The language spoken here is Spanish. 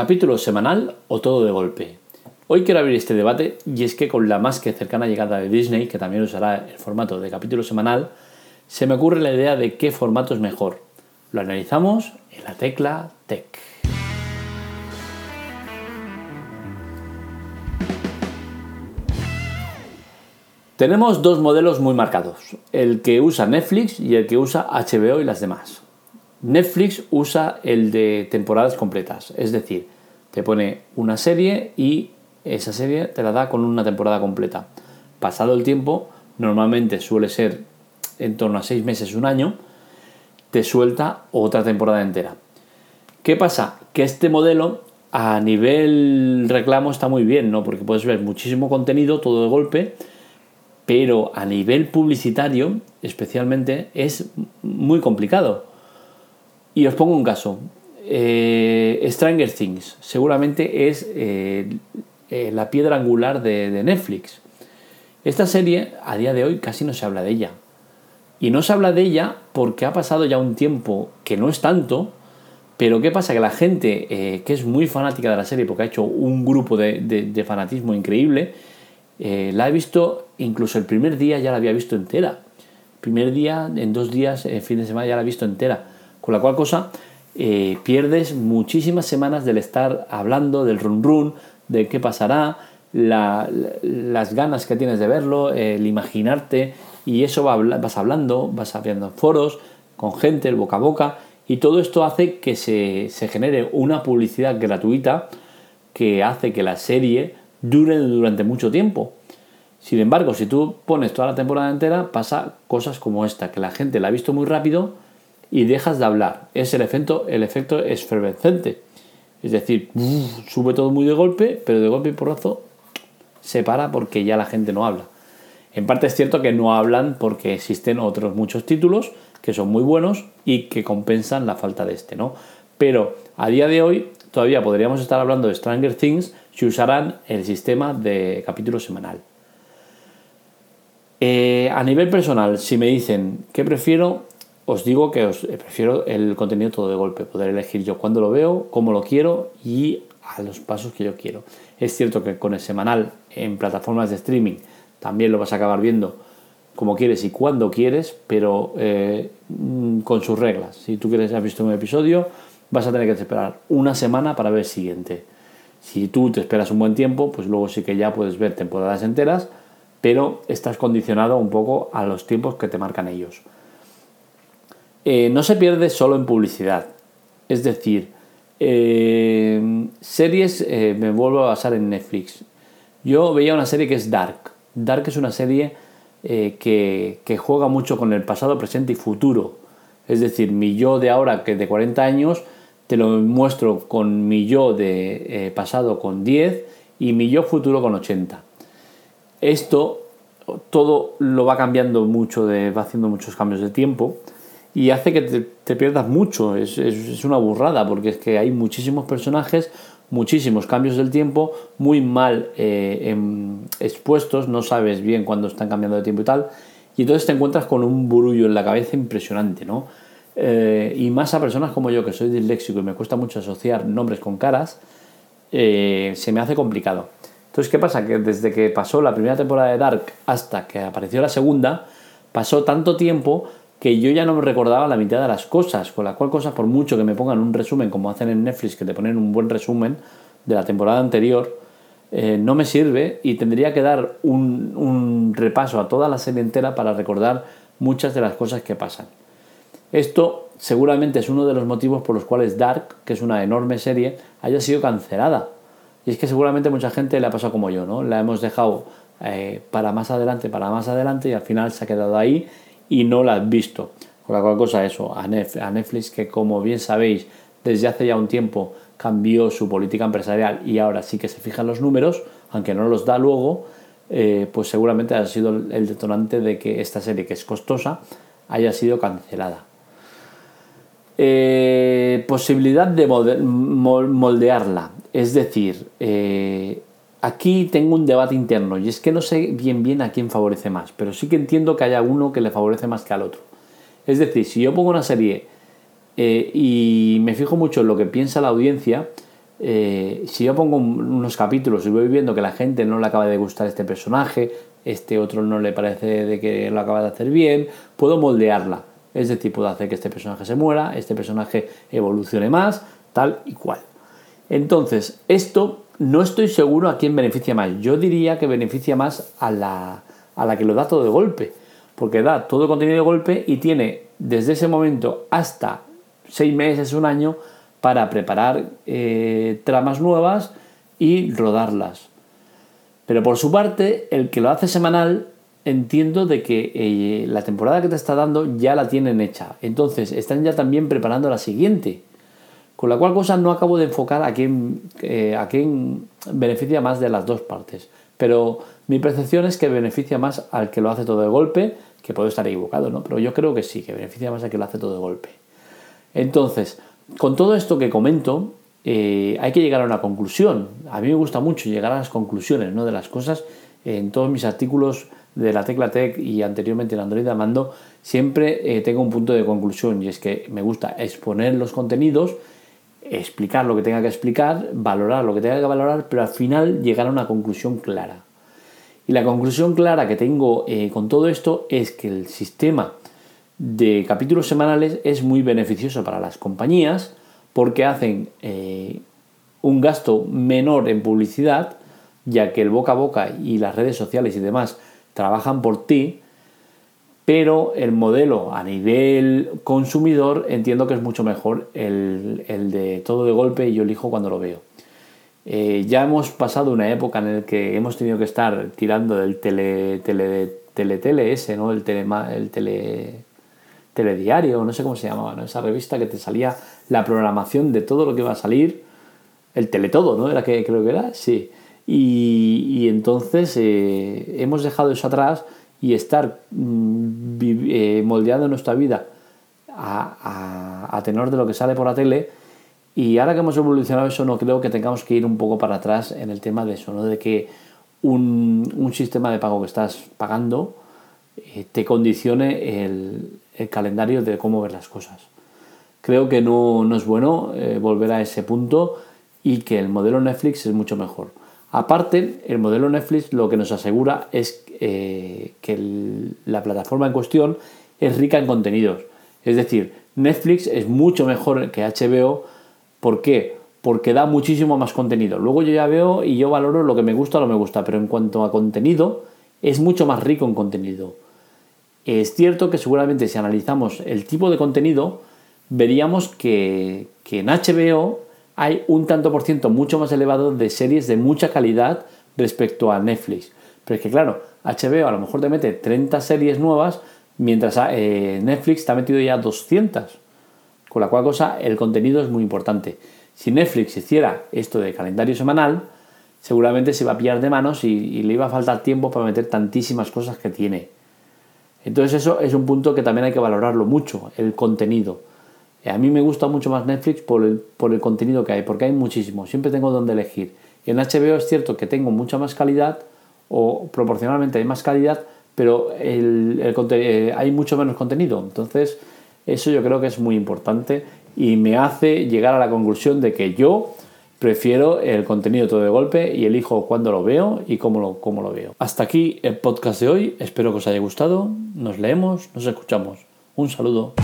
capítulo semanal o todo de golpe. Hoy quiero abrir este debate y es que con la más que cercana llegada de Disney, que también usará el formato de capítulo semanal, se me ocurre la idea de qué formato es mejor. Lo analizamos en la tecla Tech. Tenemos dos modelos muy marcados, el que usa Netflix y el que usa HBO y las demás. Netflix usa el de temporadas completas, es decir, te pone una serie y esa serie te la da con una temporada completa. Pasado el tiempo, normalmente suele ser en torno a seis meses, un año, te suelta otra temporada entera. ¿Qué pasa? Que este modelo a nivel reclamo está muy bien, ¿no? Porque puedes ver muchísimo contenido todo de golpe, pero a nivel publicitario, especialmente, es muy complicado. Y os pongo un caso. Eh, Stranger Things seguramente es eh, eh, la piedra angular de, Netflix. Esta serie a día de hoy casi no se habla de ella. Y no se habla de ella porque ha pasado ya un tiempo que no es tanto, pero ¿qué pasa? Que la gente que es muy fanática de la serie, porque ha hecho un grupo de, fanatismo increíble, la ha visto, incluso el primer día ya la había visto entera. primer día, en dos días, en fin de semana ya la ha visto entera. Con la cual cosa eh, pierdes muchísimas semanas del estar hablando del run run, de qué pasará, las ganas que tienes de verlo, el imaginarte, y eso vas hablando, vas abriendo foros con gente, el boca a boca, y todo esto hace que se, se genere una publicidad gratuita que hace que la serie dure durante mucho tiempo. Sin embargo, si tú pones toda la temporada entera, pasa cosas como esta, que la gente la ha visto muy rápido y dejas de hablar. Es el efecto, el efecto esfervescente. Es decir, sube todo muy de golpe, pero de golpe y porrazo se para porque ya la gente no habla. En parte es cierto que no hablan porque existen otros muchos títulos que son muy buenos y que compensan la falta de este, ¿no? Pero a día de hoy todavía podríamos estar hablando de Stranger Things si usaran el sistema de capítulo semanal. Eh, a nivel personal, si me dicen qué prefiero, os digo que os prefiero el contenido todo de golpe, poder elegir yo cuándo lo veo, cómo lo quiero y a los pasos que yo quiero. Es cierto que con el semanal en plataformas de streaming también lo vas a acabar viendo como quieres y cuando quieres, pero eh, mm, con sus reglas. Si tú quieres haber visto un episodio, vas a tener que esperar una semana para ver el siguiente. Si tú te esperas un buen tiempo, pues luego sí que ya puedes ver temporadas enteras, pero estás condicionado un poco a los tiempos que te marcan ellos. Eh, no se pierde solo en publicidad. Es decir, eh, series, eh, me vuelvo a basar en Netflix. Yo veía una serie que es Dark. Dark es una serie que, juega mucho con el pasado, presente y futuro. Es decir, mi yo de ahora, que de 40 años, te lo muestro con mi yo de pasado con 10 y mi yo futuro con 80. Esto todo lo va cambiando mucho, va haciendo muchos cambios de tiempo y hace que te, pierdas mucho. Es, una burrada porque es que hay muchísimos personajes, muchísimos cambios del tiempo, muy mal eh, em, expuestos, no sabes bien cuándo están cambiando de tiempo y tal. Y entonces te encuentras con un burullo en la cabeza impresionante, ¿no? Eh, y más a personas como yo, que soy disléxico y me cuesta mucho asociar nombres con caras, eh, se me hace complicado. Entonces, ¿qué pasa? Que desde que pasó la primera temporada de Dark hasta que apareció la segunda, pasó tanto tiempo que yo ya no me recordaba la mitad de las cosas, con la cual cosa, por mucho que me pongan un resumen, como hacen en Netflix, que te ponen un buen resumen de la temporada anterior, eh, no me sirve y tendría que dar un, un, repaso a toda la serie entera para recordar muchas de las cosas que pasan. Esto seguramente es uno de los motivos por los cuales Dark, que es una enorme serie, haya sido cancelada. Y es que seguramente mucha gente le ha pasado como yo, ¿no? La hemos dejado eh, para más adelante, para más adelante y al final se ha quedado ahí y no la has visto. Con la cual cosa eso, a Netflix que como bien sabéis desde hace ya un tiempo cambió su política empresarial y ahora sí que se fijan los números, aunque no los da luego, eh, pues seguramente ha sido el detonante de que esta serie que es costosa haya sido cancelada. Eh, posibilidad de moldearla, es decir, eh, Aquí tengo un debate interno y es que no sé bien bien a quién favorece más, pero sí que entiendo que haya uno que le favorece más que al otro. Es decir, si yo pongo una serie eh, y me fijo mucho en lo que piensa la audiencia, eh, si yo pongo unos capítulos y voy viendo que la gente no le acaba de gustar este personaje, este otro no le parece de que lo acaba de hacer bien, puedo moldearla. Es decir, puedo hacer que este personaje se muera, este personaje evolucione más, tal y cual. Entonces, esto no estoy seguro a quién beneficia más. Yo diría que beneficia más a la, a la que lo da todo de golpe, porque da todo el contenido de golpe y tiene desde ese momento hasta seis meses, un año, para preparar eh, tramas nuevas y rodarlas. Pero por su parte, el que lo hace semanal, entiendo de que eh, la temporada que te está dando ya la tienen hecha. Entonces, están ya también preparando la siguiente. Con la cual cosa no acabo de enfocar a quién, eh, a quién beneficia más de las dos partes. Pero mi percepción es que beneficia más al que lo hace todo de golpe, que puedo estar equivocado, ¿no? Pero yo creo que sí, que beneficia más al que lo hace todo de golpe. Entonces, con todo esto que comento, eh, hay que llegar a una conclusión. A mí me gusta mucho llegar a las conclusiones ¿no? de las cosas. En todos mis artículos de la Tecla Tech y anteriormente en Android Amando, siempre eh, tengo un punto de conclusión y es que me gusta exponer los contenidos, explicar lo que tenga que explicar, valorar lo que tenga que valorar, pero al final llegar a una conclusión clara. Y la conclusión clara que tengo eh, con todo esto es que el sistema de capítulos semanales es muy beneficioso para las compañías porque hacen eh, un gasto menor en publicidad, ya que el boca a boca y las redes sociales y demás trabajan por ti, pero el modelo a nivel consumidor entiendo que es mucho mejor el, de todo de golpe y yo elijo cuando lo veo. Eh, ya hemos pasado una época en la que hemos tenido que estar tirando del tele, tele, tele, tele ese, ¿no? El tele, el tele telediario, no sé cómo se llamaba, ¿no? esa revista que te salía la programación de todo lo que iba a salir, el teletodo, ¿no? Era que creo que era, sí. Y, entonces eh, hemos dejado eso atrás y estar mm, eh, moldeando nuestra vida a, tenor de lo que sale por la tele. Y ahora que hemos evolucionado eso, no creo que tengamos que ir un poco para atrás en el tema de eso, ¿no? De que un, un sistema de pago que estás pagando eh, te condicione el, el calendario de cómo ver las cosas. Creo que no, es bueno eh, volver a ese punto y que el modelo Netflix es mucho mejor. Aparte, el modelo Netflix lo que nos asegura es eh, que la plataforma en cuestión es rica en contenidos. Es decir, Netflix es mucho mejor que HBO. ¿Por qué? Porque da muchísimo más contenido. Luego yo ya veo y yo valoro lo que me gusta o no me gusta, pero en cuanto a contenido, es mucho más rico en contenido. Es cierto que seguramente si analizamos el tipo de contenido, veríamos que, en HBO hay un tanto por ciento mucho más elevado de series de mucha calidad respecto a Netflix. Pero es que claro, HBO a lo mejor te mete 30 series nuevas, mientras eh, Netflix te ha metido ya 200. Con la cual cosa, el contenido es muy importante. Si Netflix hiciera esto de calendario semanal, seguramente se va a pillar de manos y le iba a faltar tiempo para meter tantísimas cosas que tiene. Entonces eso es un punto que también hay que valorarlo mucho, el contenido. A mí me gusta mucho más Netflix por el, por el contenido que hay, porque hay muchísimo, siempre tengo donde elegir. En HBO es cierto que tengo mucha más calidad, o proporcionalmente hay más calidad, pero el, eh, hay mucho menos contenido. Entonces, eso yo creo que es muy importante y me hace llegar a la conclusión de que yo Prefiero el contenido todo de golpe y elijo cuándo lo veo y cómo lo, cómo lo veo. Hasta aquí el podcast de hoy. Espero que os haya gustado. Nos leemos, nos escuchamos. Un saludo.